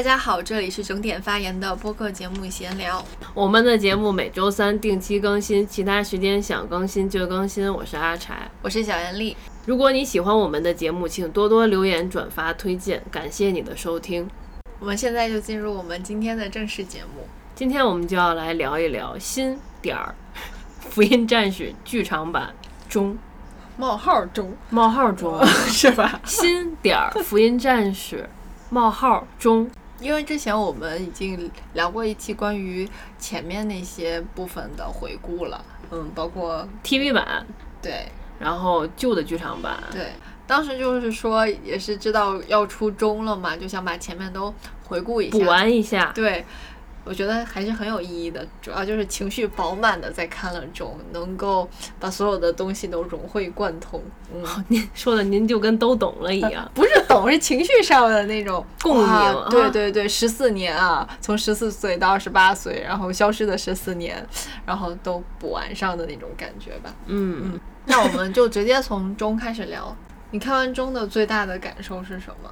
大家好，这里是整点发言的播客节目闲聊。我们的节目每周三定期更新，其他时间想更新就更新。我是阿柴，我是小严丽。如果你喜欢我们的节目，请多多留言、转发、推荐，感谢你的收听。我们现在就进入我们今天的正式节目。今天我们就要来聊一聊新点儿 福音战士剧场版中冒号中冒号中 是吧？新点儿福音战士冒号中。因为之前我们已经聊过一期关于前面那些部分的回顾了，嗯，包括 TV 版，对，然后旧的剧场版，对，当时就是说也是知道要出中了嘛，就想把前面都回顾一下，补完一下，对。我觉得还是很有意义的，主要就是情绪饱满的在看了中，能够把所有的东西都融会贯通。嗯，您说的您就跟都懂了一样，不是懂，是情绪上的那种 共鸣。对对对，十四年啊，从十四岁到二十八岁，然后消失的十四年，然后都补完上的那种感觉吧。嗯嗯，那我们就直接从中开始聊。你看完中的最大的感受是什么？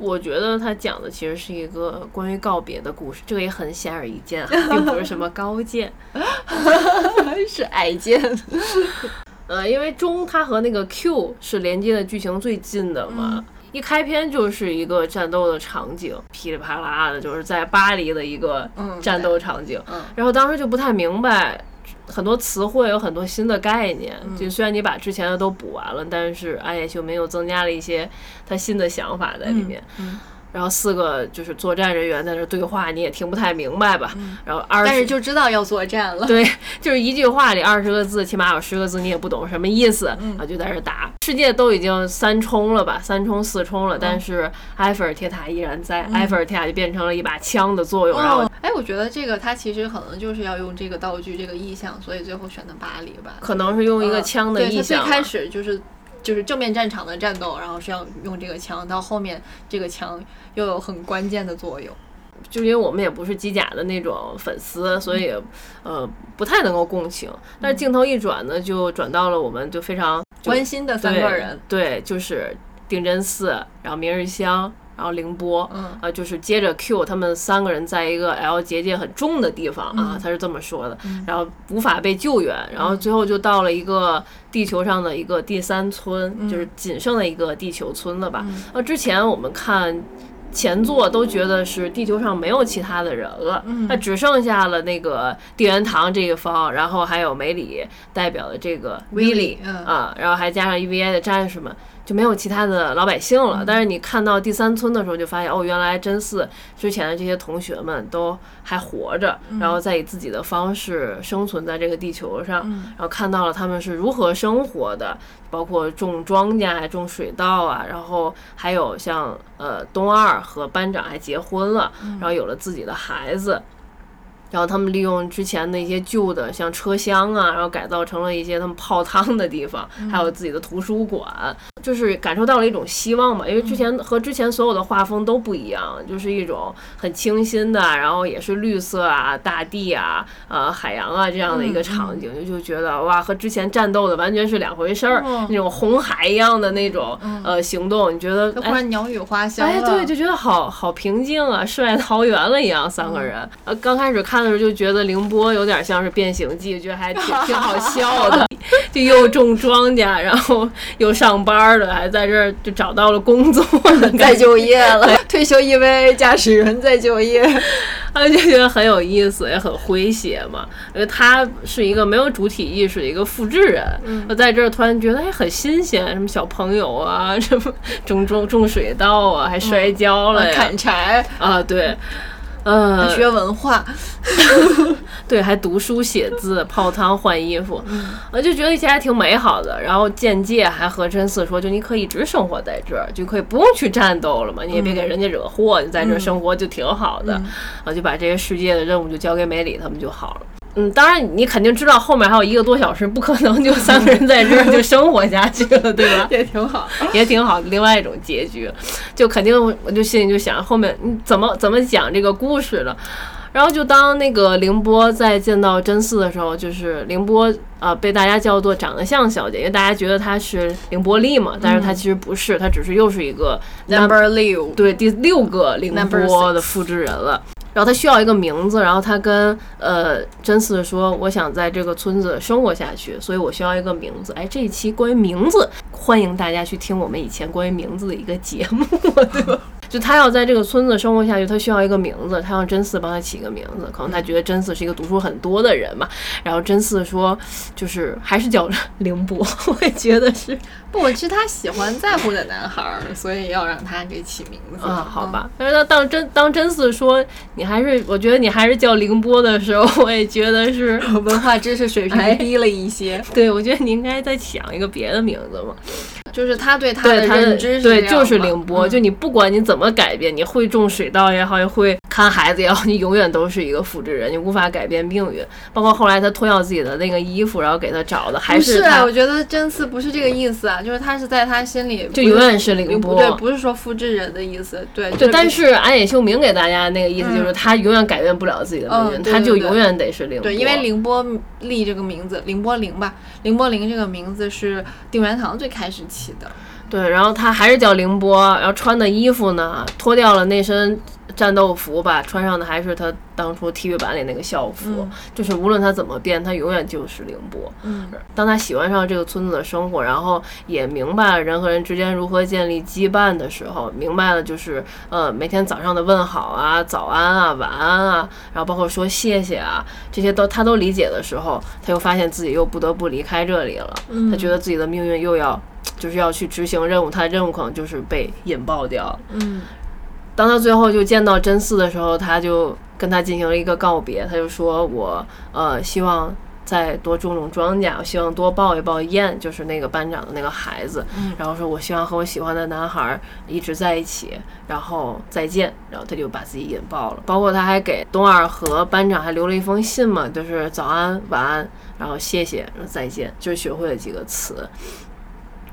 我觉得他讲的其实是一个关于告别的故事，这个也很显而易见，并不是什么高见，是矮见。呃，因为中它和那个 Q 是连接的剧情最近的嘛，一开篇就是一个战斗的场景，噼里啪啦的，就是在巴黎的一个战斗场景，然后当时就不太明白。很多词汇有很多新的概念，就虽然你把之前的都补完了，但是安野秀明又增加了一些他新的想法在里面。然后四个就是作战人员在那对话，你也听不太明白吧？然后二，但是就知道要作战了。对，就是一句话里二十个字，起码有十个字你也不懂什么意思，然后就在这打。世界都已经三冲了吧，三冲四冲了，但是埃菲尔铁塔依然在，埃菲尔铁塔就变成了一把枪的作用。然后，哎，我觉得这个他其实可能就是要用这个道具、这个意象，所以最后选的巴黎吧。可能是用一个枪的意象。最开始就是。就是正面战场的战斗，然后是要用这个枪，到后面这个枪又有很关键的作用。就因为我们也不是机甲的那种粉丝，所以呃不太能够共情。但是镜头一转呢，就转到了我们就非常关心的三个人，对，就是定真寺，然后明日香。然后凌波，嗯，啊，就是接着 Q 他们三个人在一个 L 结界很重的地方啊，他是这么说的，然后无法被救援，然后最后就到了一个地球上的一个第三村，就是仅剩的一个地球村了吧？啊，之前我们看前作都觉得是地球上没有其他的人了，那只剩下了那个地缘堂这一方，然后还有梅里代表的这个威利啊，然后还加上 EVA 的战士们。就没有其他的老百姓了，但是你看到第三村的时候，就发现哦，原来真嗣之前的这些同学们都还活着，然后在以自己的方式生存在这个地球上，然后看到了他们是如何生活的，包括种庄稼、种水稻啊，然后还有像呃东二和班长还结婚了，然后有了自己的孩子。然后他们利用之前的一些旧的，像车厢啊，然后改造成了一些他们泡汤的地方，还有自己的图书馆，就是感受到了一种希望嘛。因为之前和之前所有的画风都不一样，就是一种很清新的，然后也是绿色啊、大地啊、呃海洋啊这样的一个场景，就就觉得哇，和之前战斗的完全是两回事儿。那种红海一样的那种呃行动，你觉得突然鸟语花香哎，对，就觉得好好平静啊，世外桃源了一样。三个人呃刚开始看。的时候就觉得凌波有点像是变形记，觉得还挺挺好笑的，就又种庄稼，然后又上班的，还在这儿就找到了工作，再 就业了，退休 EV 驾驶员再就业，他就觉得很有意思，也很诙谐嘛。因为他是一个没有主体意识的一个复制人，我在这儿突然觉得哎很新鲜，什么小朋友啊，什么种种种水稻啊，还摔跤了呀，砍柴啊，对。呃，学文化，对，还读书写字、泡汤、换衣服，我就觉得一切还挺美好的。然后间接还和真嗣说，就你可以一直生活在这儿，就可以不用去战斗了嘛，你也别给人家惹祸，你在这儿生活就挺好的。啊，就把这些世界的任务就交给美里他们就好了。嗯，当然你肯定知道后面还有一个多小时，不可能就三个人在这儿就生活下去了，对吧？也挺好，也挺好。另外一种结局，就肯定我就心里就想后面你怎么怎么讲这个故事了。然后就当那个凌波在见到真嗣的时候，就是凌波呃被大家叫做长得像小姐，因为大家觉得她是凌波丽嘛，但是她其实不是，她只是又是一个 number 六，对第六个凌波的复制人了。然后他需要一个名字，然后他跟呃真嗣说：“我想在这个村子生活下去，所以我需要一个名字。”哎，这一期关于名字，欢迎大家去听我们以前关于名字的一个节目，对吧？就他要在这个村子生活下去，他需要一个名字，他让真嗣帮他起个名字。可能他觉得真嗣是一个读书很多的人嘛。然后真嗣说：“就是还是叫凌波。”我也觉得是。不，是他喜欢在乎的男孩，所以要让他给起名字。啊，好吧。但是他当真当真嗣说你还是，我觉得你还是叫凌波的时候，我也觉得是文化知识水平低了一些。对，我觉得你应该再想一个别的名字嘛。就是他对他的认知，对，就是凌波。就你不管你怎么改变，你会种水稻也好，也会看孩子也好，你永远都是一个复制人，你无法改变命运。包括后来他脱掉自己的那个衣服，然后给他找的还是啊。我觉得真嗣不是这个意思啊。就是他是在他心里就永远是凌波，对，不是说复制人的意思，对。对，但是安野秀明给大家那个意思就是他永远改变不了自己的命运，他就永远得是凌波。对，因为凌波丽这个名字，凌波凌吧，凌波凌这个名字是定元堂最开始起的。对，然后他还是叫凌波，然后穿的衣服呢，脱掉了那身。战斗服吧，穿上的还是他当初体育版里那个校服，就是无论他怎么变，他永远就是凌波。嗯，当他喜欢上这个村子的生活，然后也明白了人和人之间如何建立羁绊的时候，明白了就是呃每天早上的问好啊、早安啊、晚安啊，然后包括说谢谢啊，这些都他都理解的时候，他又发现自己又不得不离开这里了。他觉得自己的命运又要就是要去执行任务，他的任务可能就是被引爆掉。嗯。当他最后就见到真嗣的时候，他就跟他进行了一个告别。他就说：“我呃，希望再多种种庄稼，我希望多抱一抱燕，就是那个班长的那个孩子。然后说，我希望和我喜欢的男孩一直在一起。然后再见。然后他就把自己引爆了。包括他还给东二和班长还留了一封信嘛，就是早安、晚安，然后谢谢，然后再见，就是学会了几个词。”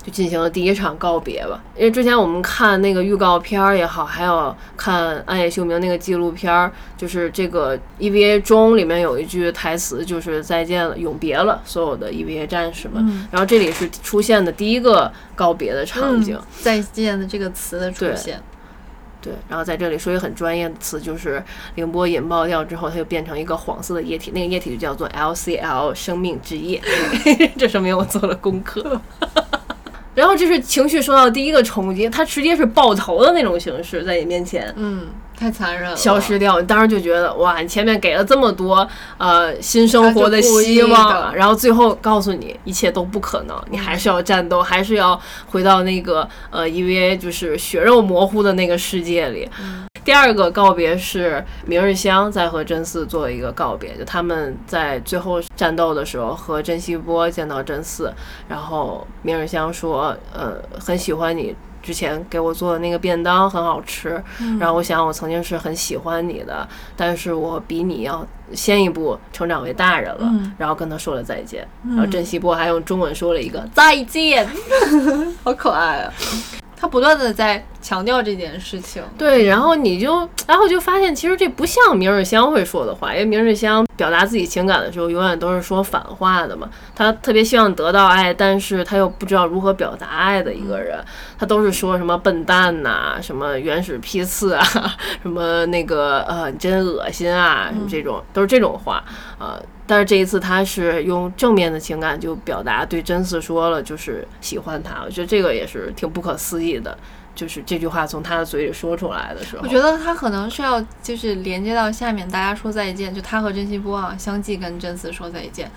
就进行了第一场告别吧，因为之前我们看那个预告片儿也好，还有看暗夜秀明那个纪录片儿，就是这个 EVA 中里面有一句台词，就是再见了，永别了，所有的 EVA 战士们。然后这里是出现的第一个告别的场景，再见的这个词的出现。对，然后在这里说一个很专业的词，就是凌波引爆掉之后，它就变成一个黄色的液体，那个液体就叫做 LCL 生命之液。这说明我做了功课。然后这是情绪受到第一个冲击，他直接是爆头的那种形式在你面前，嗯，太残忍了，消失掉。你当时就觉得哇，你前面给了这么多呃新生活的希望，然后最后告诉你一切都不可能，你还是要战斗，还是要回到那个呃 EVA 就是血肉模糊的那个世界里。第二个告别是明日香在和真嗣做一个告别，就他们在最后战斗的时候和真希波见到真嗣，然后明日香说，呃，很喜欢你之前给我做的那个便当，很好吃。然后我想我曾经是很喜欢你的，但是我比你要先一步成长为大人了。然后跟他说了再见，然后真希波还用中文说了一个再见，好可爱啊。他不断的在强调这件事情，对，然后你就，然后就发现其实这不像明日香会说的话，因为明日香表达自己情感的时候，永远都是说反话的嘛。他特别希望得到爱，但是他又不知道如何表达爱的一个人，他都是说什么笨蛋呐，什么原始批次啊，什么那个呃真恶心啊，什么这种都是这种话，呃。但是这一次，他是用正面的情感就表达对真嗣说了，就是喜欢他。我觉得这个也是挺不可思议的，就是这句话从他的嘴里说出来的时候。我觉得他可能是要就是连接到下面大家说再见，就他和真希波啊相继跟真嗣说再见，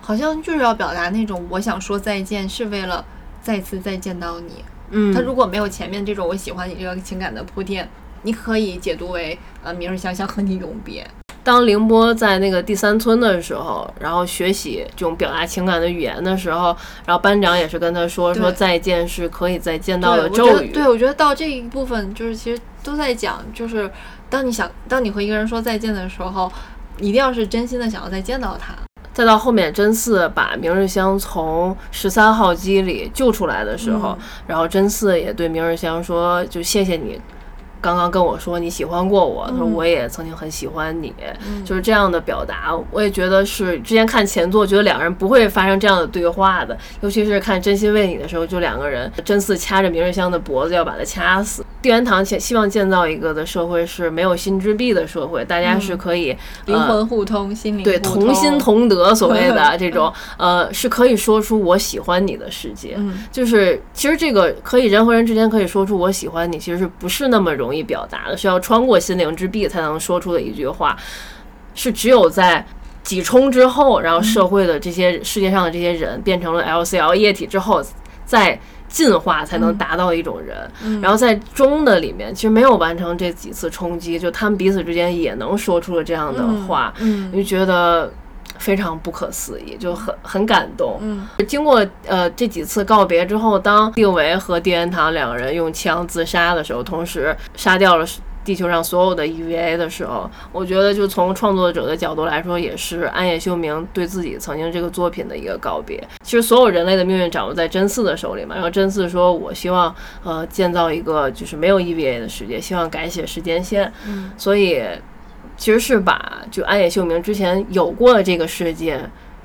好像就是要表达那种我想说再见是为了再次再见到你。嗯，他如果没有前面这种我喜欢你这个情感的铺垫，你可以解读为呃明日香香和你永别。当凌波在那个第三村的时候，然后学习这种表达情感的语言的时候，然后班长也是跟他说说再见是可以再见到的咒语。对，我觉得到这一部分就是其实都在讲，就是当你想当你和一个人说再见的时候，一定要是真心的想要再见到他。再到后面真嗣把明日香从十三号机里救出来的时候，然后真嗣也对明日香说就谢谢你。刚刚跟我说你喜欢过我，他说我也曾经很喜欢你，就是这样的表达。我也觉得是之前看前作，觉得两个人不会发生这样的对话的，尤其是看真心为你的时候，就两个人真似掐着明日香的脖子要把他掐死。地元堂希希望建造一个的社会是没有心之壁的社会，大家是可以灵魂互通，心灵对同心同德，所谓的 这种呃是可以说出我喜欢你的世界。就是其实这个可以人和人之间可以说出我喜欢你，其实是不是那么容易表达的？是要穿过心灵之壁才能说出的一句话，是只有在几冲之后，然后社会的这些世界上的这些人变成了 LCL 液体之后，再。进化才能达到一种人，然后在中的里面，其实没有完成这几次冲击，就他们彼此之间也能说出了这样的话，嗯就觉得非常不可思议，就很很感动。嗯，经过呃这几次告别之后，当定维和地元堂两个人用枪自杀的时候，同时杀掉了。地球上所有的 EVA 的时候，我觉得就从创作者的角度来说，也是安野秀明对自己曾经这个作品的一个告别。其实所有人类的命运掌握在真嗣的手里嘛。然后真嗣说：“我希望呃建造一个就是没有 EVA 的世界，希望改写时间线。”嗯，所以其实是把就安野秀明之前有过的这个世界。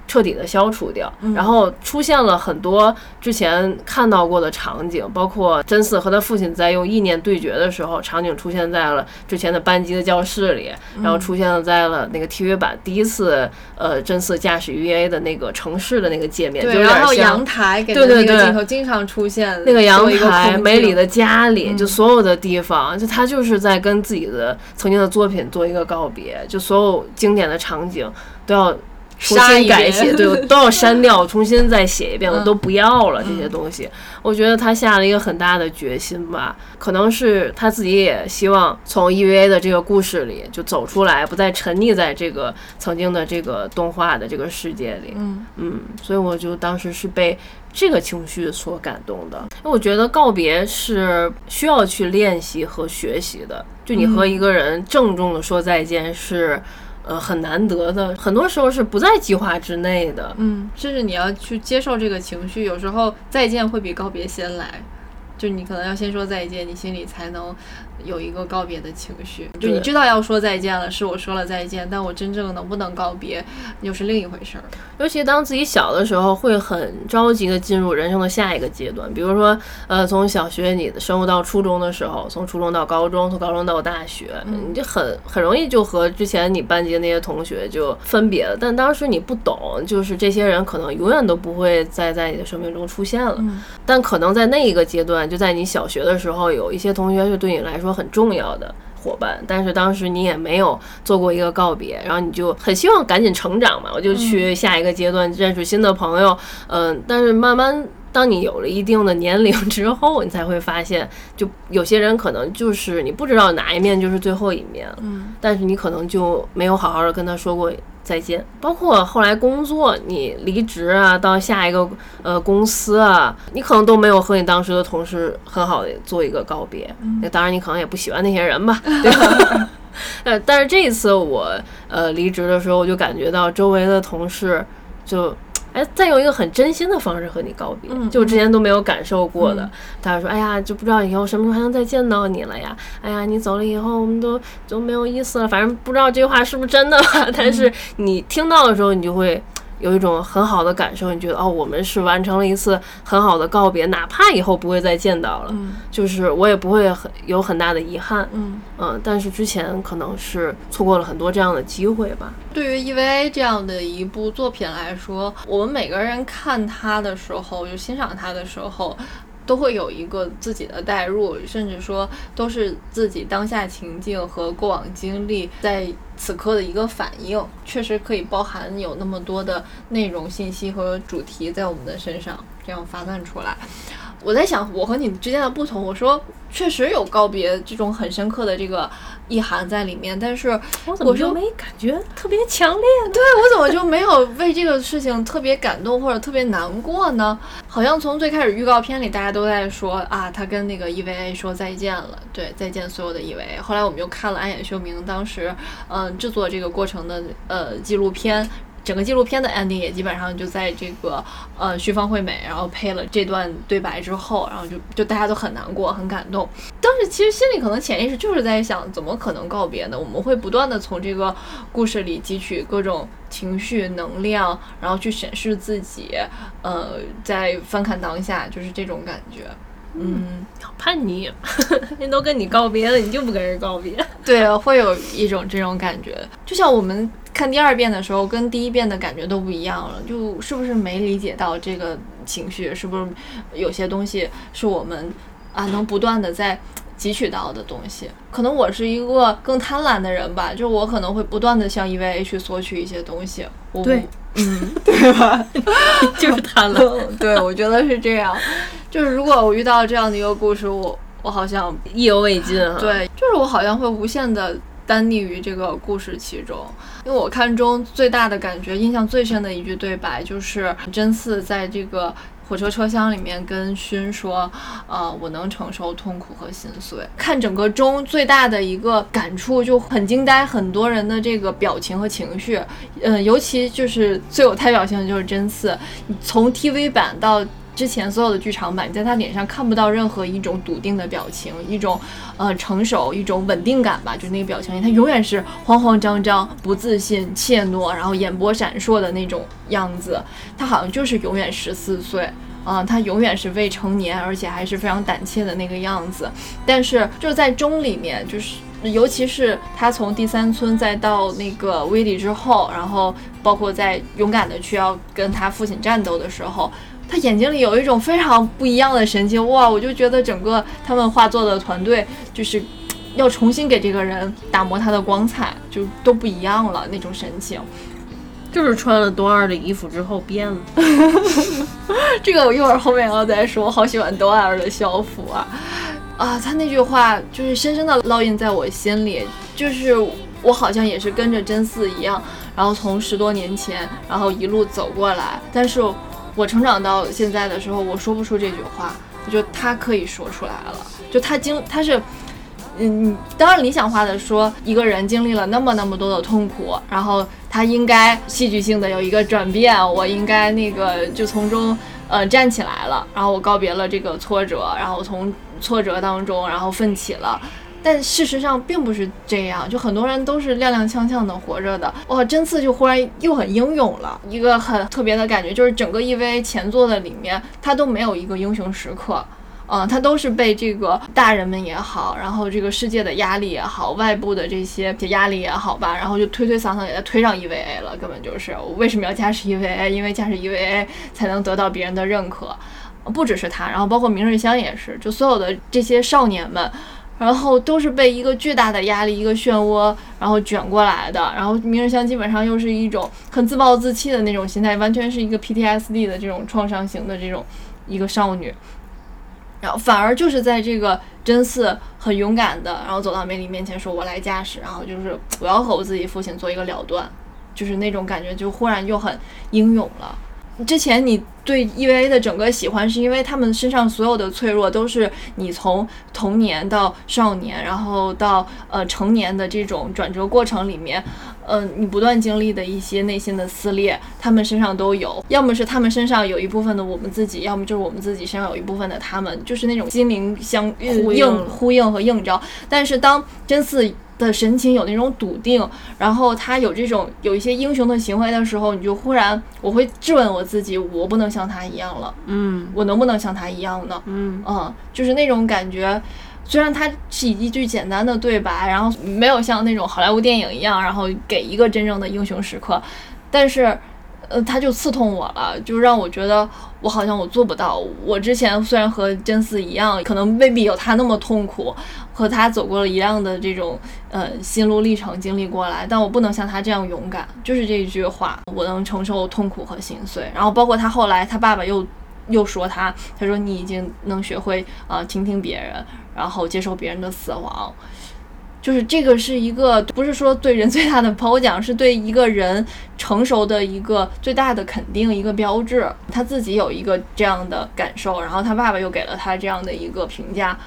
彻底的消除掉，然后出现了很多之前看到过的场景，包括真嗣和他父亲在用意念对决的时候，场景出现在了之前的班级的教室里，然后出现了在了那个 TV 版第一次呃真嗣驾驶 UVA 的那个城市的那个界面，对，然后阳台给的那个镜头经常出现那个阳台，梅里的家里，就所有的地方，就他就是在跟自己的曾经的作品做一个告别，就所有经典的场景都要。重新改写，对，都要删掉，重新再写一遍，我都不要了这些东西。我觉得他下了一个很大的决心吧，可能是他自己也希望从 EVA 的这个故事里就走出来，不再沉溺在这个曾经的这个动画的这个世界里。嗯嗯，所以我就当时是被这个情绪所感动的，因为我觉得告别是需要去练习和学习的，就你和一个人郑重的说再见是。呃，很难得的，很多时候是不在计划之内的。嗯，甚至你要去接受这个情绪，有时候再见会比告别先来，就你可能要先说再见，你心里才能。有一个告别的情绪，就你知道要说再见了，是我说了再见，但我真正能不能告别，又是另一回事儿。尤其当自己小的时候，会很着急的进入人生的下一个阶段，比如说，呃，从小学你的生活到初中的时候，从初中到高中，从高中到大学，你就很很容易就和之前你班级的那些同学就分别了。但当时你不懂，就是这些人可能永远都不会再在你的生命中出现了。但可能在那一个阶段，就在你小学的时候，有一些同学就对你来说。很重要的伙伴，但是当时你也没有做过一个告别，然后你就很希望赶紧成长嘛，我就去下一个阶段认识新的朋友，嗯，但是慢慢当你有了一定的年龄之后，你才会发现，就有些人可能就是你不知道哪一面就是最后一面，嗯，但是你可能就没有好好的跟他说过。再见，包括后来工作，你离职啊，到下一个呃公司啊，你可能都没有和你当时的同事很好的做一个告别。那当然，你可能也不喜欢那些人吧，对吧？呃，但是这一次我呃离职的时候，我就感觉到周围的同事就。哎，再用一个很真心的方式和你告别，就之前都没有感受过的。他说：“哎呀，就不知道以后什么时候还能再见到你了呀？哎呀，你走了以后，我们都都没有意思了。反正不知道这句话是不是真的吧，但是你听到的时候，你就会。”有一种很好的感受，你觉得哦，我们是完成了一次很好的告别，哪怕以后不会再见到了，就是我也不会很有很大的遗憾，嗯嗯，但是之前可能是错过了很多这样的机会吧。对于 EVA 这样的一部作品来说，我们每个人看它的时候，就欣赏它的时候。都会有一个自己的代入，甚至说都是自己当下情境和过往经历在此刻的一个反应，确实可以包含有那么多的内容信息和主题在我们的身上这样发散出来。我在想我和你之间的不同，我说确实有告别这种很深刻的这个意涵在里面，但是我怎么就没感觉特别强烈呢？对我怎么就没有为这个事情特别感动或者特别难过呢？好像从最开始预告片里大家都在说啊，他跟那个 EVA 说再见了，对，再见所有的 EVA。后来我们又看了安野秀明当时嗯制作这个过程的呃纪录片。整个纪录片的 ending 也基本上就在这个呃旭方惠美，然后配了这段对白之后，然后就就大家都很难过，很感动。当时其实心里可能潜意识就是在想，怎么可能告别呢？我们会不断的从这个故事里汲取各种情绪能量，然后去审视自己，呃，在翻看当下，就是这种感觉。嗯，好叛逆，人都跟你告别了，你就不跟人告别？对，会有一种这种感觉，就像我们。看第二遍的时候，跟第一遍的感觉都不一样了，就是不是没理解到这个情绪？是不是有些东西是我们啊能不断的在汲取到的东西？可能我是一个更贪婪的人吧，就我可能会不断的向 EVA 去索取一些东西。对，嗯，对吧？就是贪婪。对，我觉得是这样。就是如果我遇到这样的一个故事，我我好像意犹未尽。对，就是我好像会无限的。单溺于这个故事其中，因为我看中最大的感觉，印象最深的一句对白就是真嗣在这个火车车厢里面跟勋说：“呃，我能承受痛苦和心碎。”看整个中最大的一个感触就很惊呆很多人的这个表情和情绪，嗯，尤其就是最有代表性的就是真嗣，从 TV 版到。之前所有的剧场版，你在他脸上看不到任何一种笃定的表情，一种呃成熟，一种稳定感吧，就是那个表情，他永远是慌慌张张、不自信、怯懦，然后眼波闪烁的那种样子。他好像就是永远十四岁啊，他永远是未成年，而且还是非常胆怯的那个样子。但是就是在中里面，就是尤其是他从第三村再到那个威利之后，然后包括在勇敢的去要跟他父亲战斗的时候。他眼睛里有一种非常不一样的神情，哇！我就觉得整个他们画作的团队就是要重新给这个人打磨他的光彩，就都不一样了那种神情。就是穿了多二的衣服之后变了。这个我一会儿后面要再说。我好喜欢多二的校服啊！啊，他那句话就是深深的烙印在我心里，就是我好像也是跟着真嗣一样，然后从十多年前，然后一路走过来，但是。我成长到现在的时候，我说不出这句话，就他可以说出来了。就他经他是，嗯，当然理想化的说，一个人经历了那么那么多的痛苦，然后他应该戏剧性的有一个转变，我应该那个就从中呃站起来了，然后我告别了这个挫折，然后从挫折当中然后奋起了。但事实上并不是这样，就很多人都是踉踉跄跄的活着的。哇，真次就忽然又很英勇了，一个很特别的感觉，就是整个 EVA 前作的里面，他都没有一个英雄时刻，嗯，他都是被这个大人们也好，然后这个世界的压力也好，外部的这些压力也好吧，然后就推推搡搡给他推上 EVA 了，根本就是我为什么要驾驶 EVA？因为驾驶 EVA 才能得到别人的认可，不只是他，然后包括明日香也是，就所有的这些少年们。然后都是被一个巨大的压力、一个漩涡，然后卷过来的。然后明日香基本上又是一种很自暴自弃的那种心态，完全是一个 PTSD 的这种创伤型的这种一个少女。然后反而就是在这个真嗣很勇敢的，然后走到梅里面前说：“我来驾驶。”然后就是我要和我自己父亲做一个了断，就是那种感觉，就忽然又很英勇了。之前你对 EVA 的整个喜欢，是因为他们身上所有的脆弱都是你从童年到少年，然后到呃成年的这种转折过程里面，嗯，你不断经历的一些内心的撕裂，他们身上都有。要么是他们身上有一部分的我们自己，要么就是我们自己身上有一部分的他们，就是那种心灵相呼应、呼应和映照。但是当真嗣。的神情有那种笃定，然后他有这种有一些英雄的行为的时候，你就忽然我会质问我自己，我不能像他一样了，嗯，我能不能像他一样呢？嗯嗯，就是那种感觉，虽然他是一句简单的对白，然后没有像那种好莱坞电影一样，然后给一个真正的英雄时刻，但是。呃，他就刺痛我了，就让我觉得我好像我做不到。我之前虽然和真嗣一样，可能未必有他那么痛苦，和他走过了一样的这种呃心路历程经历过来，但我不能像他这样勇敢。就是这一句话，我能承受痛苦和心碎。然后包括他后来，他爸爸又又说他，他说你已经能学会啊倾听别人，然后接受别人的死亡。就是这个是一个，不是说对人最大的褒奖，是对一个人成熟的一个最大的肯定，一个标志。他自己有一个这样的感受，然后他爸爸又给了他这样的一个评价，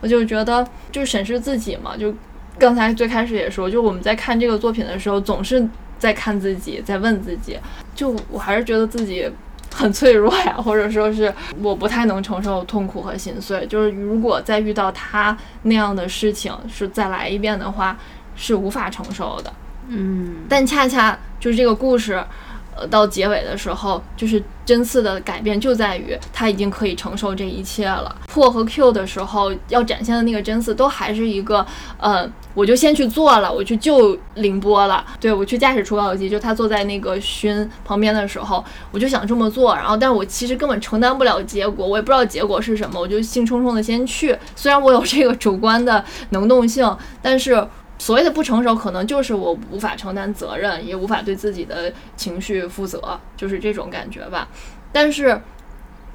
我就觉得，就审视自己嘛。就刚才最开始也说，就我们在看这个作品的时候，总是。在看自己，在问自己，就我还是觉得自己很脆弱呀，或者说是我不太能承受痛苦和心碎。就是如果再遇到他那样的事情，是再来一遍的话，是无法承受的。嗯，但恰恰就是这个故事。呃，到结尾的时候，就是真嗣的改变就在于他已经可以承受这一切了。破和 Q 的时候要展现的那个真嗣，都还是一个，呃，我就先去做了，我去救凌波了。对我去驾驶除暴机，就他坐在那个勋旁边的时候，我就想这么做。然后，但是我其实根本承担不了结果，我也不知道结果是什么，我就兴冲冲的先去。虽然我有这个主观的能动性，但是。所谓的不成熟，可能就是我无法承担责任，也无法对自己的情绪负责，就是这种感觉吧。但是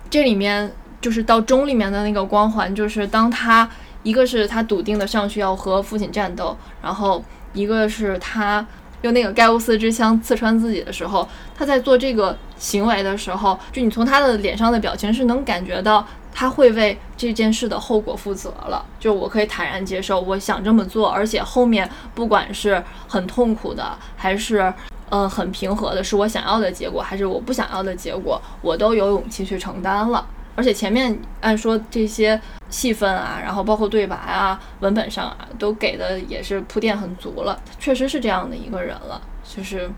这里面就是到中里面的那个光环，就是当他一个是他笃定的上去要和父亲战斗，然后一个是他用那个盖乌斯之枪刺穿自己的时候，他在做这个行为的时候，就你从他的脸上的表情是能感觉到。他会为这件事的后果负责了，就我可以坦然接受，我想这么做，而且后面不管是很痛苦的，还是呃很平和的，是我想要的结果，还是我不想要的结果，我都有勇气去承担了。而且前面按说这些戏份啊，然后包括对白啊、文本上啊，都给的也是铺垫很足了，确实是这样的一个人了，就是。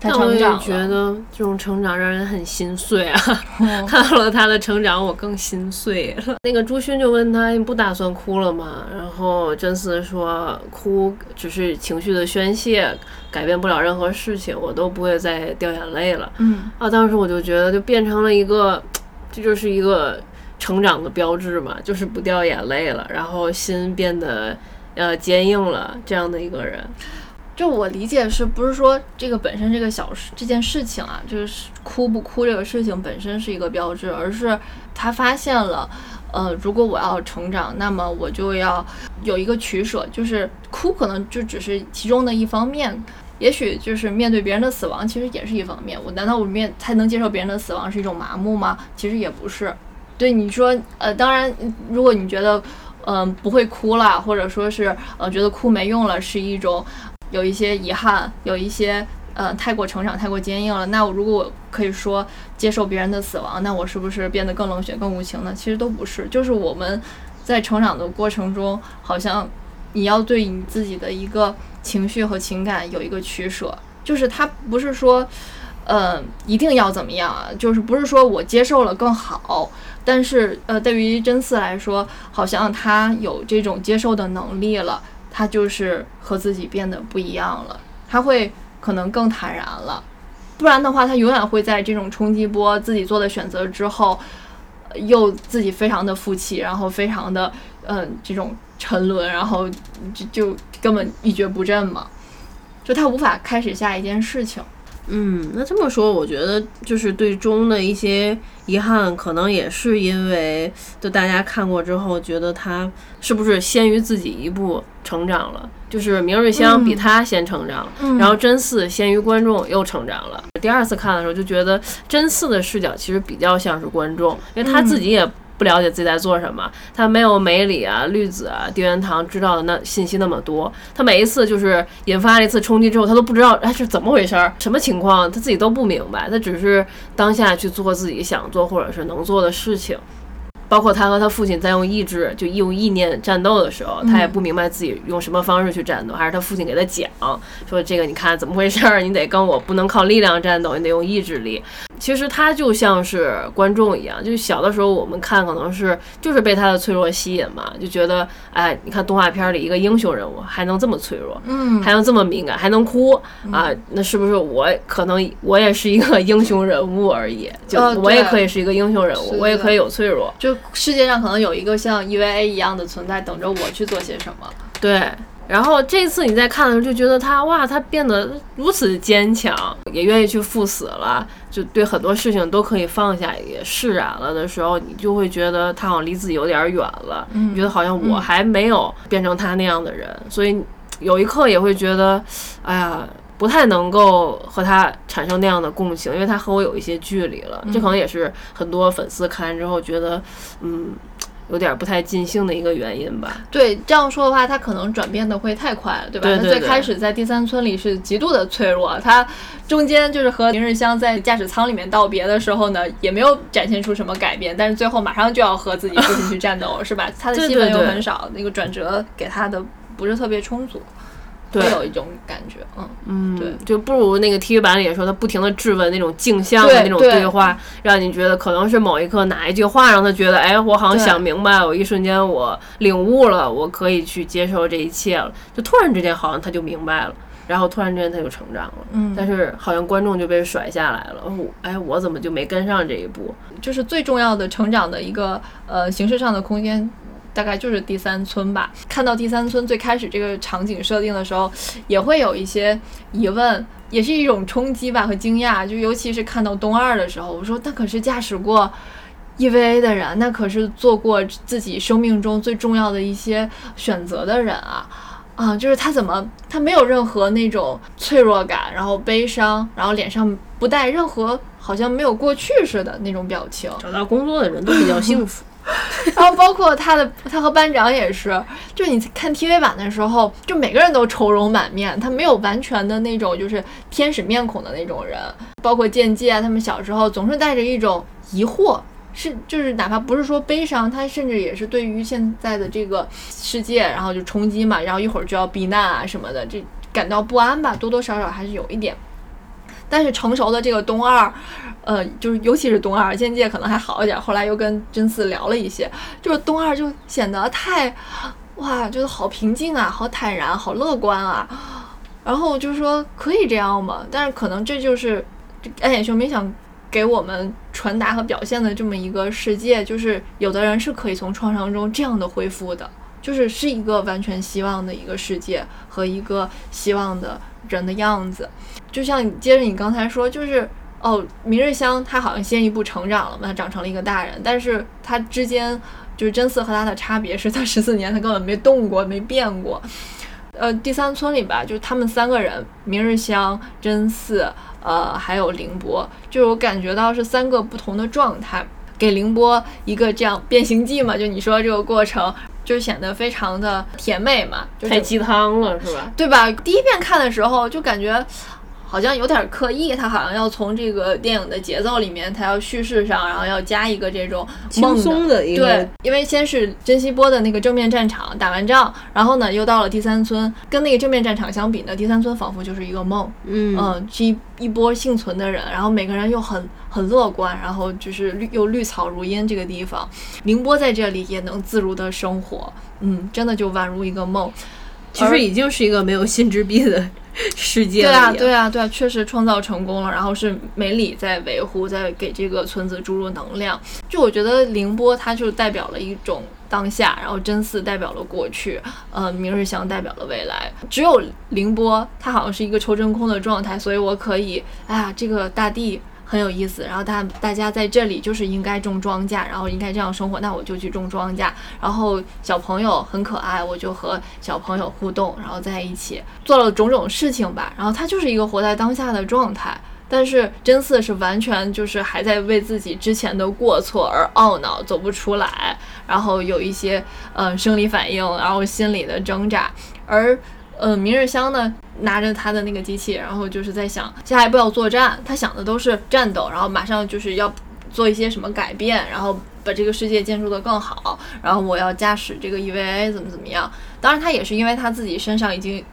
但我也觉得这种成长让人很心碎啊！看到了他的成长，我更心碎了。那个朱勋就问他：“你不打算哭了吗？”然后真嗣说：“哭只是情绪的宣泄，改变不了任何事情，我都不会再掉眼泪了。”嗯啊，当时我就觉得就变成了一个，这就是一个成长的标志嘛，就是不掉眼泪了，然后心变得呃坚硬了，这样的一个人。就我理解是不是说这个本身这个小事这件事情啊，就是哭不哭这个事情本身是一个标志，而是他发现了，呃，如果我要成长，那么我就要有一个取舍，就是哭可能就只是其中的一方面，也许就是面对别人的死亡，其实也是一方面。我难道我面才能接受别人的死亡是一种麻木吗？其实也不是。对你说，呃，当然，如果你觉得，嗯，不会哭了，或者说是呃觉得哭没用了，是一种。有一些遗憾，有一些呃太过成长、太过坚硬了。那我如果我可以说接受别人的死亡，那我是不是变得更冷血、更无情呢？其实都不是，就是我们在成长的过程中，好像你要对你自己的一个情绪和情感有一个取舍，就是它不是说呃一定要怎么样啊，就是不是说我接受了更好，但是呃对于真嗣来说，好像他有这种接受的能力了。他就是和自己变得不一样了，他会可能更坦然了，不然的话，他永远会在这种冲击波自己做的选择之后，又自己非常的负气，然后非常的嗯这种沉沦，然后就就根本一蹶不振嘛，就他无法开始下一件事情。嗯，那这么说，我觉得就是对中的一些遗憾，可能也是因为，就大家看过之后，觉得他是不是先于自己一步成长了？就是明日香比他先成长，然后真嗣先于观众又成长了。第二次看的时候，就觉得真嗣的视角其实比较像是观众，因为他自己也。不了解自己在做什么，他没有梅里啊、绿子啊、丁元堂知道的那信息那么多。他每一次就是引发了一次冲击之后，他都不知道哎是怎么回事儿，什么情况，他自己都不明白。他只是当下去做自己想做或者是能做的事情。包括他和他父亲在用意志，就用意念战斗的时候，他也不明白自己用什么方式去战斗，还是他父亲给他讲说这个你看怎么回事儿，你得跟我不能靠力量战斗，你得用意志力。其实他就像是观众一样，就小的时候我们看可能是就是被他的脆弱吸引嘛，就觉得哎，你看动画片里一个英雄人物还能这么脆弱，嗯，还能这么敏感，还能哭啊，那是不是我可能我也是一个英雄人物而已？就我也可以是一个英雄人物，我也可以有脆弱，就。世界上可能有一个像 EVA 一样的存在，等着我去做些什么。对，然后这次你在看的时候就觉得他哇，他变得如此坚强，也愿意去赴死了，就对很多事情都可以放下，也释然了的时候，你就会觉得他好像离自己有点远了。嗯，觉得好像我还没有变成他那样的人，所以有一刻也会觉得，哎呀。不太能够和他产生那样的共情，因为他和我有一些距离了。这可能也是很多粉丝看完之后觉得，嗯，有点不太尽兴的一个原因吧。对，这样说的话，他可能转变的会太快了，对吧？对对他最开始在第三村里是极度的脆弱，他中间就是和明日香在驾驶舱里面道别的时候呢，也没有展现出什么改变，但是最后马上就要和自己父亲去战斗，是吧？他的戏份又很少，那个转折给他的不是特别充足。会有一种感觉，嗯嗯，对，就不如那个 TV 版里说他不停的质问那种镜像的那种对话，让你觉得可能是某一刻哪一句话让他觉得，哎，我好像想明白，我一瞬间我领悟了，我可以去接受这一切了，就突然之间好像他就明白了，然后突然之间他就成长了，嗯，但是好像观众就被甩下来了，我，哎，我怎么就没跟上这一步？就是最重要的成长的一个呃形式上的空间。大概就是第三村吧。看到第三村最开始这个场景设定的时候，也会有一些疑问，也是一种冲击吧和惊讶。就尤其是看到东二的时候，我说那可是驾驶过 EVA 的人，那可是做过自己生命中最重要的一些选择的人啊啊！就是他怎么他没有任何那种脆弱感，然后悲伤，然后脸上不带任何好像没有过去似的那种表情。找到工作的人都比较幸福。然后包括他的，他和班长也是，就你看 TV 版的时候，就每个人都愁容满面，他没有完全的那种就是天使面孔的那种人。包括剑介啊，他们小时候总是带着一种疑惑，是就是哪怕不是说悲伤，他甚至也是对于现在的这个世界，然后就冲击嘛，然后一会儿就要避难啊什么的，这感到不安吧，多多少少还是有一点。但是成熟的这个东二，呃，就是尤其是东二，剑界可能还好一点。后来又跟真嗣聊了一些，就是东二就显得太，哇，觉得好平静啊，好坦然，好乐观啊。然后就说可以这样嘛？但是可能这就是暗野秀明想给我们传达和表现的这么一个世界，就是有的人是可以从创伤中这样的恢复的，就是是一个完全希望的一个世界和一个希望的人的样子。就像接着你刚才说，就是哦，明日香他好像先一步成长了嘛，他长成了一个大人，但是他之间就是真嗣和他的差别是他十四年他根本没动过，没变过。呃，第三村里吧，就他们三个人，明日香、真嗣，呃，还有凌波，就是我感觉到是三个不同的状态，给凌波一个这样变形记嘛，就你说这个过程，就显得非常的甜美嘛，太鸡汤了是吧？对吧？第一遍看的时候就感觉。好像有点刻意，他好像要从这个电影的节奏里面，他要叙事上，然后要加一个这种轻松的一个。对，因为先是珍惜波的那个正面战场打完仗，然后呢又到了第三村，跟那个正面战场相比呢，第三村仿佛就是一个梦。嗯嗯，是一一波幸存的人，然后每个人又很很乐观，然后就是绿又绿草如茵这个地方，宁波在这里也能自如的生活。嗯，真的就宛如一个梦。其实已经是一个没有心之壁的。世界了对啊，对啊，对啊，确实创造成功了。然后是梅里在维护，在给这个村子注入能量。就我觉得凌波它就代表了一种当下，然后真嗣代表了过去，呃，明日香代表了未来。只有凌波，它好像是一个抽真空的状态，所以我可以，哎呀，这个大地。很有意思，然后大大家在这里就是应该种庄稼，然后应该这样生活，那我就去种庄稼。然后小朋友很可爱，我就和小朋友互动，然后在一起做了种种事情吧。然后他就是一个活在当下的状态，但是真嗣是完全就是还在为自己之前的过错而懊恼，走不出来，然后有一些嗯生理反应，然后心理的挣扎，而。呃，明日香呢，拿着他的那个机器，然后就是在想下一步要作战，他想的都是战斗，然后马上就是要做一些什么改变，然后把这个世界建筑的更好，然后我要驾驶这个 EVA 怎么怎么样。当然，他也是因为他自己身上已经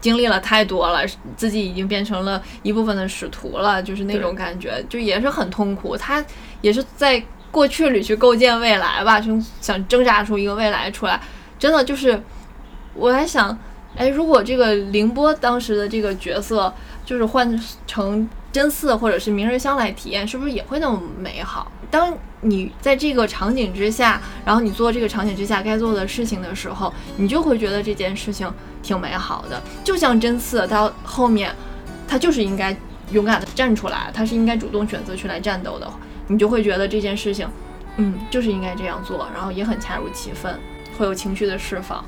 经历了太多了，自己已经变成了一部分的使徒了，就是那种感觉，就也是很痛苦。他也是在过去里去构建未来吧，就想挣扎出一个未来出来。真的就是，我还想。哎，如果这个凌波当时的这个角色就是换成真嗣或者是明日香来体验，是不是也会那么美好？当你在这个场景之下，然后你做这个场景之下该做的事情的时候，你就会觉得这件事情挺美好的。就像真嗣到后面，他就是应该勇敢的站出来，他是应该主动选择去来战斗的，你就会觉得这件事情，嗯，就是应该这样做，然后也很恰如其分，会有情绪的释放。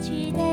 期待。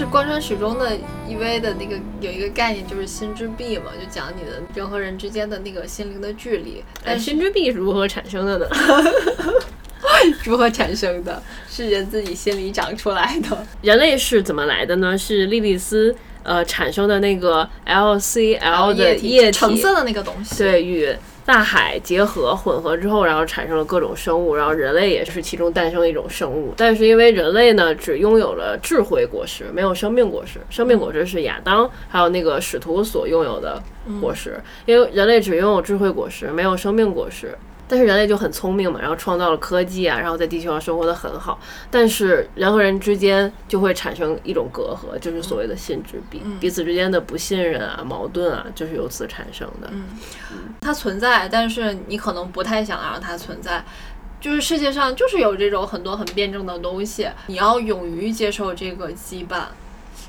就是贯穿始终的 EV 的那个有一个概念，就是心之壁嘛，就讲你的人和人之间的那个心灵的距离。但心之壁是如何产生的呢？如何产生的？是人自己心里长出来的。人类是怎么来的呢？是莉莉丝呃产生的那个 LCL 的液体，橙色的那个东西。对，与大海结合混合之后，然后产生了各种生物，然后人类也是其中诞生的一种生物。但是因为人类呢，只拥有了智慧果实，没有生命果实。生命果实是亚当还有那个使徒所拥有的果实。因为人类只拥有智慧果实，没有生命果实。但是人类就很聪明嘛，然后创造了科技啊，然后在地球上生活的很好。但是人和人之间就会产生一种隔阂，就是所谓的信之壁，彼此之间的不信任啊、矛盾啊，就是由此产生的。嗯，它存在，但是你可能不太想让它存在。就是世界上就是有这种很多很辩证的东西，你要勇于接受这个羁绊，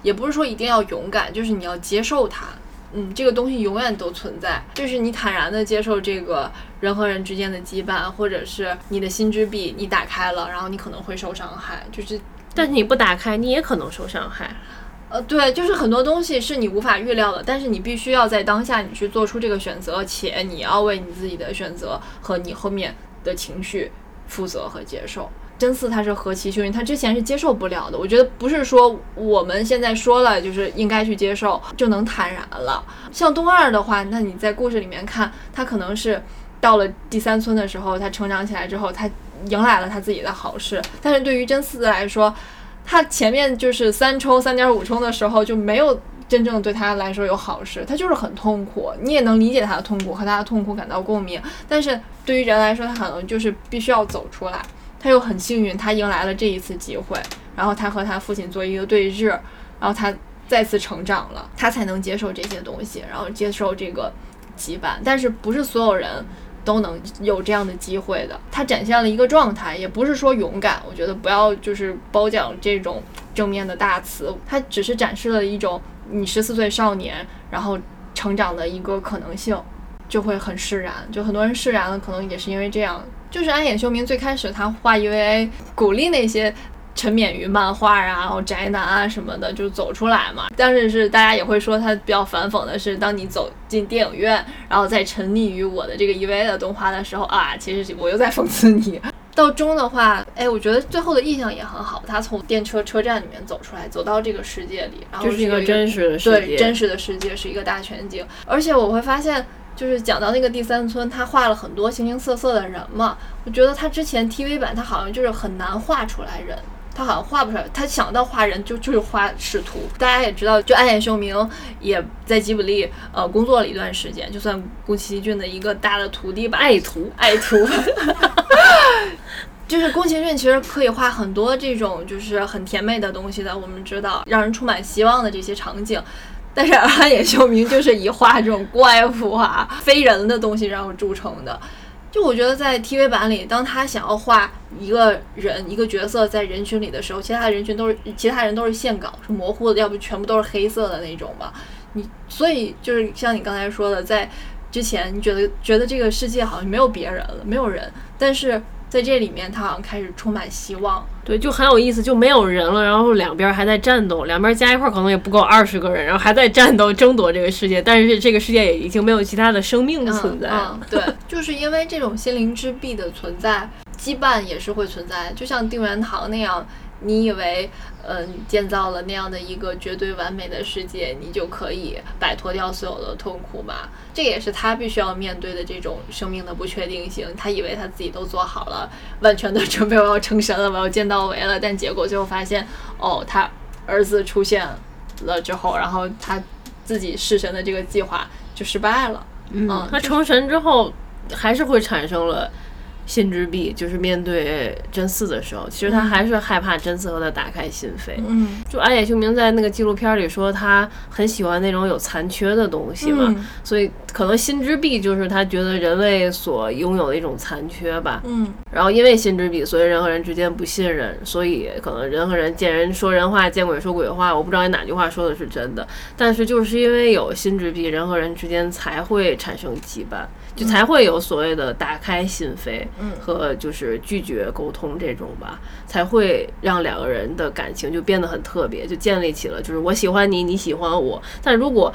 也不是说一定要勇敢，就是你要接受它。嗯，这个东西永远都存在，就是你坦然的接受这个人和人之间的羁绊，或者是你的心之壁，你打开了，然后你可能会受伤害，就是，但是你不打开，你也可能受伤害。呃，对，就是很多东西是你无法预料的，但是你必须要在当下你去做出这个选择，且你要为你自己的选择和你后面的情绪负责和接受。真嗣他是何其幸运，他之前是接受不了的。我觉得不是说我们现在说了就是应该去接受就能坦然了。像东二的话，那你在故事里面看，他可能是到了第三村的时候，他成长起来之后，他迎来了他自己的好事。但是对于真嗣来说，他前面就是三冲三点五冲的时候就没有真正对他来说有好事，他就是很痛苦。你也能理解他的痛苦，和他的痛苦感到共鸣。但是对于人来说，他可能就是必须要走出来。他又很幸运，他迎来了这一次机会，然后他和他父亲做一个对峙，然后他再次成长了，他才能接受这些东西，然后接受这个羁绊。但是不是所有人都能有这样的机会的。他展现了一个状态，也不是说勇敢，我觉得不要就是褒奖这种正面的大词，他只是展示了一种你十四岁少年然后成长的一个可能性，就会很释然。就很多人释然了，可能也是因为这样。就是安野秀明最开始他画 EVA，鼓励那些沉湎于漫画啊，然后宅男啊什么的就走出来嘛。但是是大家也会说他比较反讽的是，当你走进电影院，然后再沉溺于我的这个 EVA 的动画的时候啊，其实我又在讽刺你。到中的话，哎，我觉得最后的意象也很好，他从电车车站里面走出来，走到这个世界里，然后是一个真实的世界，对，真实的世界是一个大全景，而且我会发现。就是讲到那个第三村，他画了很多形形色色的人嘛。我觉得他之前 TV 版他好像就是很难画出来人，他好像画不出来。他想到画人就就是画使徒。大家也知道，就暗野秀明也在吉卜力呃工作了一段时间，就算宫崎骏的一个大的徒弟吧。爱徒，爱徒。就是宫崎骏其实可以画很多这种就是很甜美的东西的，我们知道让人充满希望的这些场景。但是安野秀明就是以画这种怪物啊、非人的东西然后著称的。就我觉得在 TV 版里，当他想要画一个人、一个角色在人群里的时候，其他人群都是其他人都是线稿，是模糊的，要不全部都是黑色的那种吧。你所以就是像你刚才说的，在之前你觉得觉得这个世界好像没有别人了，没有人，但是。在这里面，他好像开始充满希望，对，就很有意思，就没有人了，然后两边还在战斗，两边加一块可能也不够二十个人，然后还在战斗争夺这个世界，但是这个世界也已经没有其他的生命存在。嗯，对，就是因为这种心灵之壁的存在，羁绊也是会存在，就像定元堂那样。你以为，嗯，建造了那样的一个绝对完美的世界，你就可以摆脱掉所有的痛苦嘛？这也是他必须要面对的这种生命的不确定性。他以为他自己都做好了，万全的准备，我要成神了，我要见到维了，但结果最后发现，哦，他儿子出现了之后，然后他自己弑神的这个计划就失败了。嗯，他成神之后，还是会产生了。心之壁就是面对真嗣的时候，其实他还是害怕真嗣和他打开心扉。嗯，就安野秀明在那个纪录片里说，他很喜欢那种有残缺的东西嘛，所以可能心之壁就是他觉得人类所拥有的一种残缺吧。嗯，然后因为心之壁，所以人和人之间不信任，所以可能人和人见人说人话，见鬼说鬼话。我不知道你哪句话说的是真的，但是就是因为有心之壁，人和人之间才会产生羁绊，就才会有所谓的打开心扉，嗯和就是拒绝沟通这种吧，才会让两个人的感情就变得很特别，就建立起了就是我喜欢你，你喜欢我。但如果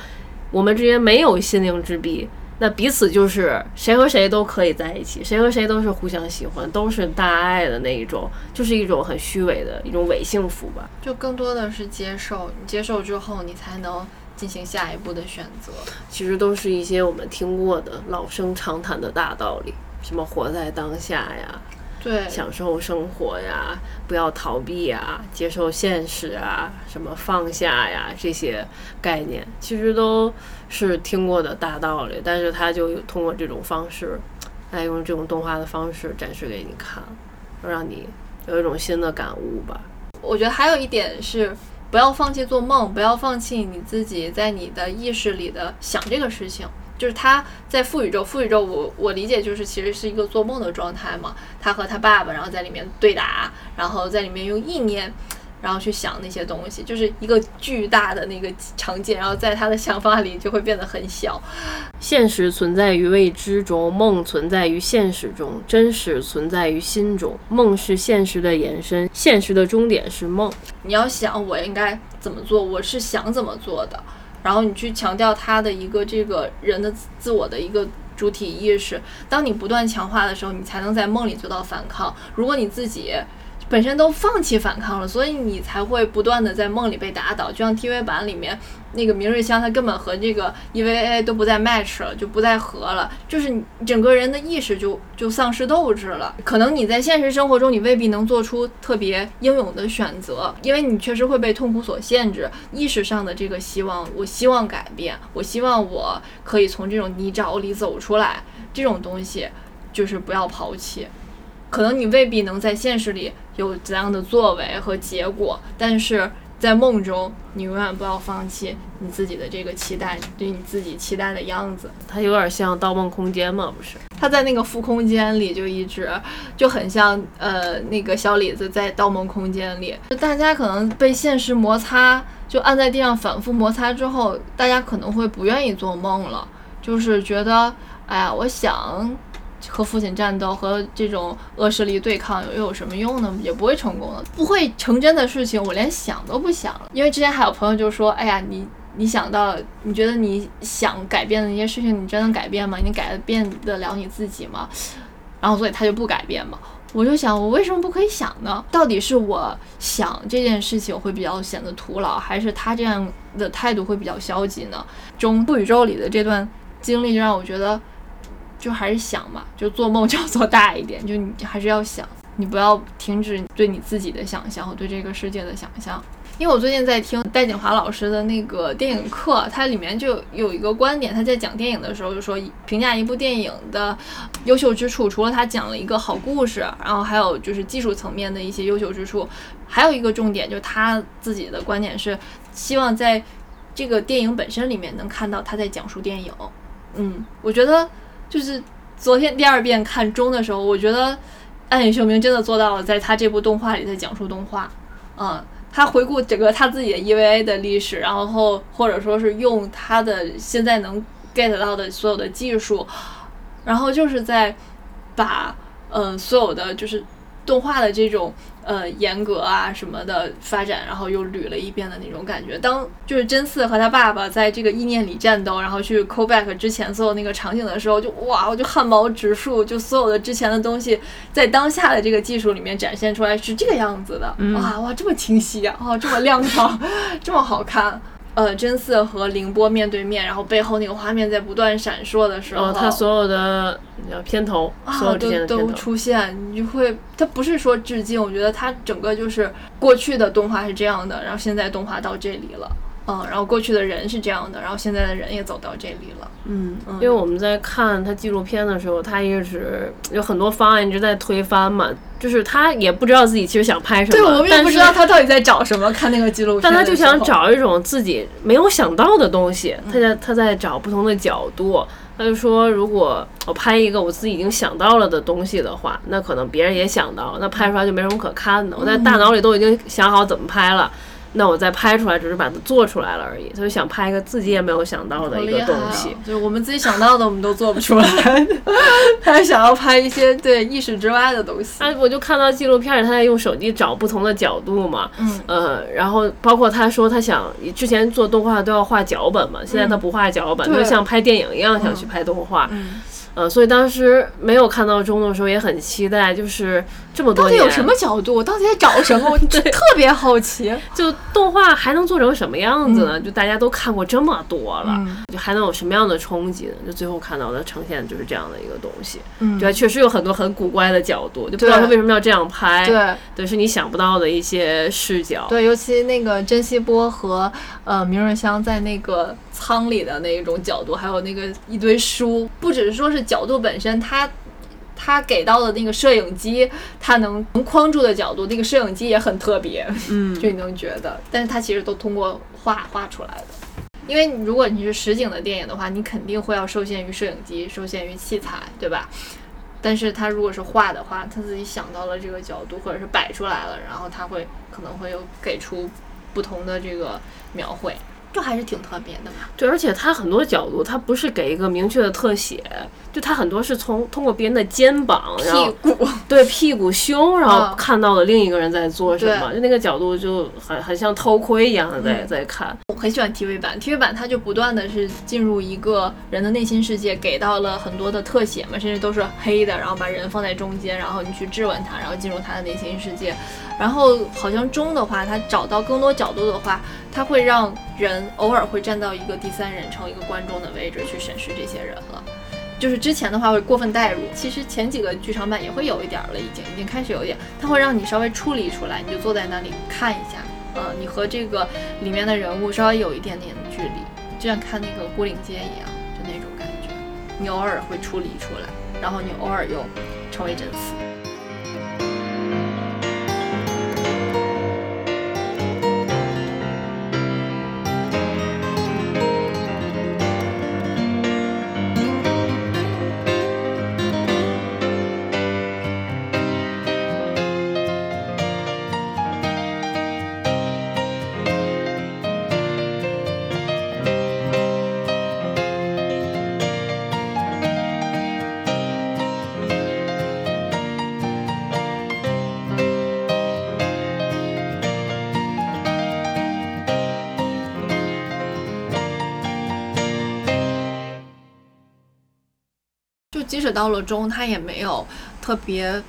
我们之间没有心灵之壁，那彼此就是谁和谁都可以在一起，谁和谁都是互相喜欢，都是大爱的那一种，就是一种很虚伪的一种伪幸福吧。就更多的是接受，你接受之后，你才能进行下一步的选择。其实都是一些我们听过的老生常谈的大道理，什么活在当下呀，对，享受生活呀，不要逃避呀，接受现实啊，什么放下呀，这些概念其实都是听过的大道理，但是他就通过这种方式，来用这种动画的方式展示给你看，让你有一种新的感悟吧。我觉得还有一点是，不要放弃做梦，不要放弃你自己在你的意识里的想这个事情。就是他在副宇宙，副宇宙我我理解就是其实是一个做梦的状态嘛。他和他爸爸，然后在里面对打，然后在里面用意念，然后去想那些东西，就是一个巨大的那个场景，然后在他的想法里就会变得很小。现实存在于未知中，梦存在于现实中，真实存在于心中。梦是现实的延伸，现实的终点是梦。你要想我应该怎么做，我是想怎么做的，然后你去强调他的一个这个人的自我的一个主体意识。当你不断强化的时候，你才能在梦里做到反抗。如果你自己本身都放弃反抗了，所以你才会不断的在梦里被打倒。就像 TV 版里面那个明日香，他根本和这个 EVA 都不再 match 了，就不再合了，就是你整个人的意识就就丧失斗志了。可能你在现实生活中，你未必能做出特别英勇的选择，因为你确实会被痛苦所限制。意识上的这个希望，我希望改变，我希望我可以从这种泥沼里走出来，这种东西就是不要抛弃。可能你未必能在现实里有怎样的作为和结果，但是在梦中，你永远不要放弃你自己的这个期待，对你自己期待的样子。它有点像《盗梦空间》嘛，不是？他在那个负空间里就一直就很像呃那个小李子在《盗梦空间》里，大家可能被现实摩擦，就按在地上反复摩擦之后，大家可能会不愿意做梦了，就是觉得哎呀，我想。和父亲战斗，和这种恶势力对抗又有什么用呢？也不会成功的，不会成真的事情，我连想都不想了。因为之前还有朋友就说：“哎呀，你你想到，你觉得你想改变的那些事情，你真能改变吗？你改变得了你自己吗？”然后所以他就不改变嘛。我就想，我为什么不可以想呢？到底是我想这件事情会比较显得徒劳，还是他这样的态度会比较消极呢？中不宇宙里的这段经历，就让我觉得。就还是想嘛，就做梦就要做大一点，就你还是要想，你不要停止对你自己的想象和对这个世界的想象。因为我最近在听戴锦华老师的那个电影课，它里面就有一个观点，他在讲电影的时候就说，评价一部电影的优秀之处，除了他讲了一个好故事，然后还有就是技术层面的一些优秀之处，还有一个重点就是他自己的观点是，希望在这个电影本身里面能看到他在讲述电影。嗯，我觉得。就是昨天第二遍看中的时候，我觉得暗影秀明真的做到了，在他这部动画里在讲述动画，嗯，他回顾整个他自己的 EVA 的历史，然后或者说是用他的现在能 get 到的所有的技术，然后就是在把呃所有的就是动画的这种。呃，严格啊什么的发展，然后又捋了一遍的那种感觉。当就是真嗣和他爸爸在这个意念里战斗，然后去 call back 之前所有那个场景的时候，就哇，我就汗毛直竖，就所有的之前的东西在当下的这个技术里面展现出来是这个样子的。哇哇，这么清晰啊，哦，这么亮堂，这么好看。呃，真嗣和凌波面对面，然后背后那个画面在不断闪烁的时候，他所有的片头啊都都出现，你就会，他不是说致敬，我觉得他整个就是过去的动画是这样的，然后现在动画到这里了，嗯，然后过去的人是这样的，然后现在的人也走到这里了。嗯，因为我们在看他纪录片的时候，他一直有很多方案一直在推翻嘛，就是他也不知道自己其实想拍什么，对我们也不知道他到底在找什么。看那个纪录片，但他就想。找一种自己没有想到的东西，他在他在找不同的角度。他就说，如果我拍一个我自己已经想到了的东西的话，那可能别人也想到了，那拍出来就没什么可看的。我在大脑里都已经想好怎么拍了。那我再拍出来，只是把它做出来了而已。他就想拍一个自己也没有想到的一个东西，啊、就是我们自己想到的，我们都做不出来。他 还想要拍一些对意识之外的东西。哎，我就看到纪录片里，他在用手机找不同的角度嘛。嗯。呃，然后包括他说他想之前做动画都要画脚本嘛，现在他不画脚本，他就像拍电影一样想去拍动画。嗯。呃，所以当时没有看到中的时候也很期待，就是这么多到底有什么角度？我到底在找什么？我 特别好奇。就动画还能做成什么样子呢？就大家都看过这么多了，就还能有什么样的冲击呢？就最后看到的呈现就是这样的一个东西。嗯，对，确实有很多很古怪的角度，就不知道他为什么要这样拍。对，对，是你想不到的一些视角。对，尤其那个珍惜波和呃明日香在那个舱里的那一种角度，还有那个一堆书，不只是说是角度本身，它。他给到的那个摄影机，他能能框住的角度，那个摄影机也很特别，嗯，就你能觉得，但是他其实都通过画画出来的。因为如果你是实景的电影的话，你肯定会要受限于摄影机，受限于器材，对吧？但是他如果是画的话，他自己想到了这个角度，或者是摆出来了，然后他会可能会有给出不同的这个描绘。就还是挺特别的嘛。对，而且它很多角度，它不是给一个明确的特写，就它很多是从通过别人的肩膀、然后屁股，对屁股、胸，然后嗯看到了另一个人在做什么，对就那个角度就很很像偷窥一样的在、嗯在看。我很喜欢 TV 版，TV 版它就不断的是进入一个人的内心世界，给到了很多的特写嘛，甚至都是黑的，然后把人放在中间，然后你去质问他，然后进入他的内心世界。然后好像中的话，他找到更多角度的话，他会让人偶尔会站到一个第三人称、一个观众的位置去审视这些人了。就是之前的话会过分代入，其实前几个剧场版也会有一点儿了，已经已经开始有一点，它会让你稍微处理出来，你就坐在那里看一下，呃，你和这个里面的人物稍微有一点点距离，就像看那个孤岭街一样，就那种感觉。你偶尔会处理出来，然后你偶尔又成为真丝。到了中，他也没有特别，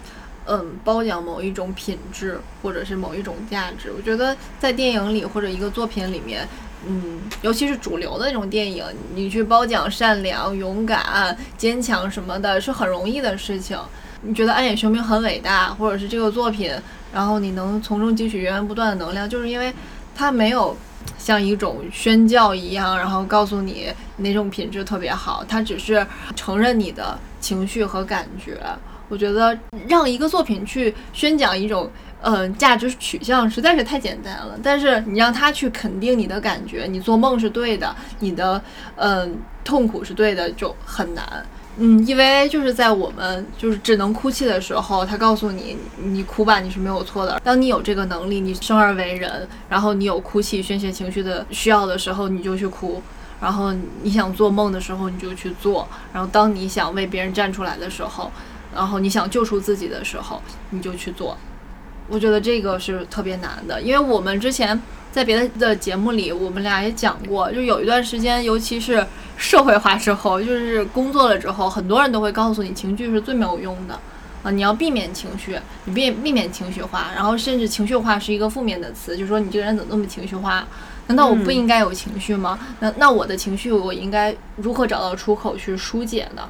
嗯，褒奖某一种品质或者是某一种价值。我觉得在电影里或者一个作品里面，嗯，尤其是主流的那种电影，你去褒奖善良、勇敢、坚强什么的，是很容易的事情。你觉得《暗夜雄兵》很伟大，或者是这个作品，然后你能从中汲取源源不断的能量，就是因为它没有像一种宣教一样，然后告诉你哪种品质特别好，它只是承认你的情绪和感觉。我觉得让一个作品去宣讲一种呃价值取向实在是太简单了，但是你让他去肯定你的感觉，你做梦是对的，你的嗯、痛苦是对的，就很难。嗯因为就是在我们就是只能哭泣的时候，他告诉你，你哭吧，你是没有错的。当你有这个能力，你生而为人，然后你有哭泣、宣泄情绪的需要的时候，你就去哭；然后你想做梦的时候，你就去做；然后当你想为别人站出来的时候，然后你想救出自己的时候，你就去做。我觉得这个是特别难的，因为我们之前在别的的节目里，我们俩也讲过，就有一段时间，尤其是社会化之后，就是工作了之后，很多人都会告诉你，情绪是最没有用的啊，你要避免情绪，你避避免情绪化，然后甚至情绪化是一个负面的词，就说你这个人怎么那么情绪化？难道我不应该有情绪吗？那那我的情绪我应该如何找到出口去疏解呢？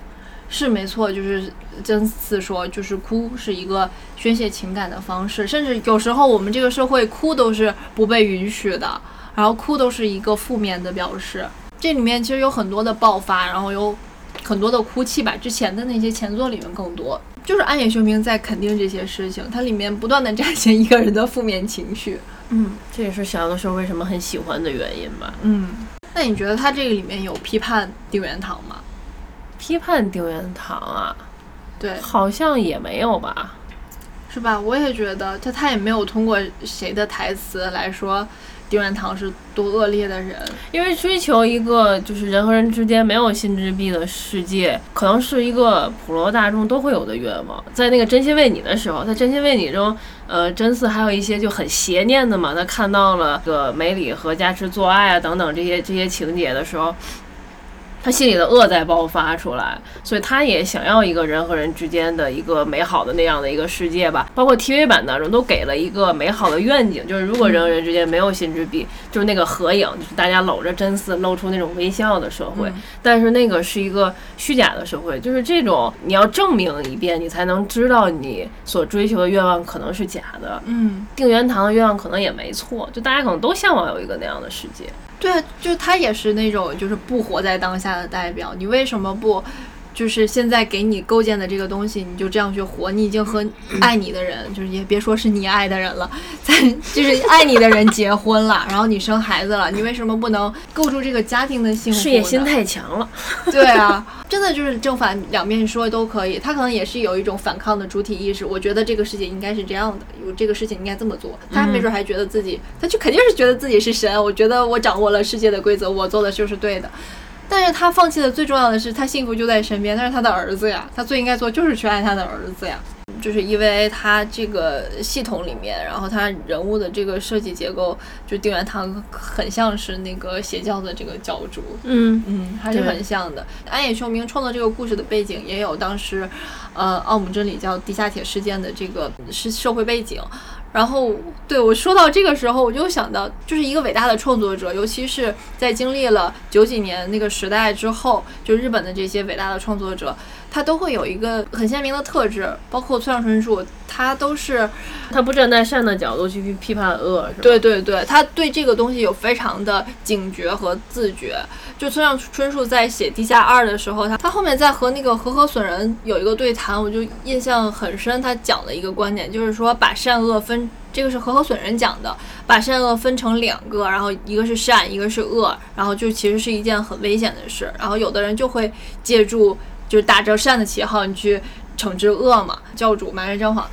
是没错，就是真次说，就是哭是一个宣泄情感的方式，甚至有时候我们这个社会哭都是不被允许的。然后哭都是一个负面的表示。这里面其实有很多的爆发，然后有很多的哭泣吧。之前的那些前作里面更多，就是暗野秀明在肯定这些事情，它里面不断的展现一个人的负面情绪。嗯，这也是小的时候为什么很喜欢的原因吧。嗯，那你觉得他这个里面有批判定元堂吗？批判定元堂啊？对，好像也没有吧。是吧？我也觉得，他他也没有通过谁的台词来说丁元堂是多恶劣的人。因为追求一个就是人和人之间没有心之壁的世界，可能是一个普罗大众都会有的愿望。在那个真心为你的时候，在真心为你中，呃，真嗣还有一些就很邪念的嘛。他看到了这个梅里和加持做爱啊等等这些这些情节的时候。他心里的恶在爆发出来，所以他也想要一个人和人之间的一个美好的那样的一个世界吧。包括 TV 版当中都给了一个美好的愿景，就是如果人和人之间没有心之壁，就是那个合影，就是大家搂着真丝露出那种微笑的社会。但是那个是一个虚假的社会，就是这种你要证明一遍，你才能知道你所追求的愿望可能是假的。嗯，定元堂的愿望可能也没错，就大家可能都向往有一个那样的世界。对啊，就他也是那种就是不活在当下的代表。你为什么不，就是现在给你构建的这个东西，你就这样去活？你已经和爱你的人，就是也别说是你爱的人了，在就是爱你的人结婚了，然后你生孩子了，你为什么不能构筑这个家庭的幸福？事业心太强了。对啊，真的就是正反两面说都可以。他可能也是有一种反抗的主体意识。我觉得这个世界应该是这样的，有这个事情应该这么做。他没准还觉得自己，他就肯定是觉得自己是神。我觉得我掌握了世界的规则，我做的就是对的。但是他放弃的最重要的是，他幸福就在身边，那是他的儿子呀，他最应该做就是去爱他的儿子呀。就是因为他这个系统里面，然后他人物的这个设计结构，就定元堂很像是那个邪教的这个教主，嗯嗯，还是很像的。安野秀明创作这个故事的背景也有当时，呃，奥姆真理教地下铁事件的这个是社会背景。然后，对我说到这个时候，我就想到，就是一个伟大的创作者，尤其是在经历了九几年那个时代之后，就日本的这些伟大的创作者，他都会有一个很鲜明的特质，包括村上春树，他都是他不站在善的角度去批判恶，是吧？对对对，他对这个东西有非常的警觉和自觉。就村上春树在写《地下二》的时候，他他后面在和那个和合损人有一个对谈，我就印象很深。他讲了一个观点，就是说把善恶分，这个是和合损人讲的，把善恶分成两个，然后一个是善，一个是恶，然后就其实是一件很危险的事。然后有的人就会借助就是打着善的旗号，你去惩治恶嘛。教主埋怨张皇。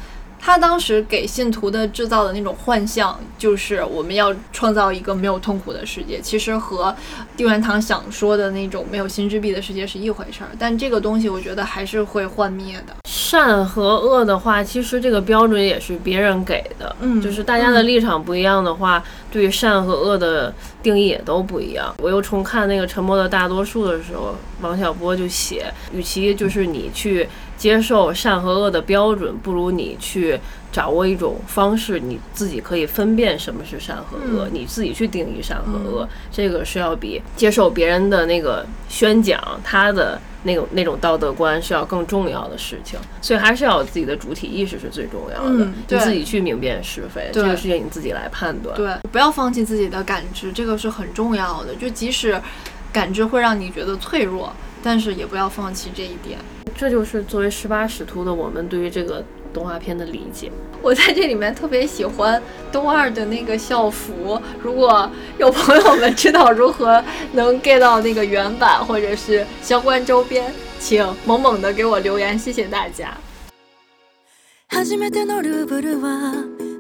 他当时给信徒的制造的那种幻象，就是我们要创造一个没有痛苦的世界。其实和定元堂想说的那种没有心之壁的世界是一回事儿。但这个东西，我觉得还是会幻灭的。善和恶的话，其实这个标准也是别人给的。嗯，就是大家的立场不一样的话，对善和恶的定义也都不一样。我又重看那个《沉默的大多数》的时候，王小波就写，与其就是你去。接受善和恶的标准，不如你去掌握一种方式，你自己可以分辨什么是善和恶，你自己去定义善和恶，这个是要比接受别人的那个宣讲他的那种那种道德观是要更重要的事情。所以还是要有自己的主体意识是最重要的，你自己去明辨是非，这个事情你自己来判断。对，不要放弃自己的感知，这个是很重要的。就即使感知会让你觉得脆弱，但是也不要放弃这一点。这就是作为十八使徒的我们对于这个动画片的理解。我在这里面特别喜欢东二的那个校服，如果有朋友们知道如何能 get 到那个原版或者是相关周边，请猛猛的给我留言，谢谢大家。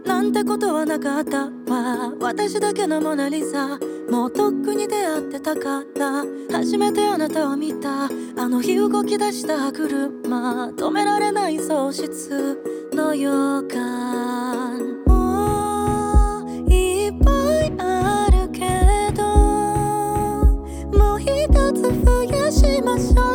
なんてことはなかったわ。私だけのモナリザ。もうとっくに出会ってたから。初めてあなたを見た。あの日動き出した歯車。止められない喪失の予感。もういっぱいあるけど。もう一つ増やしましょう。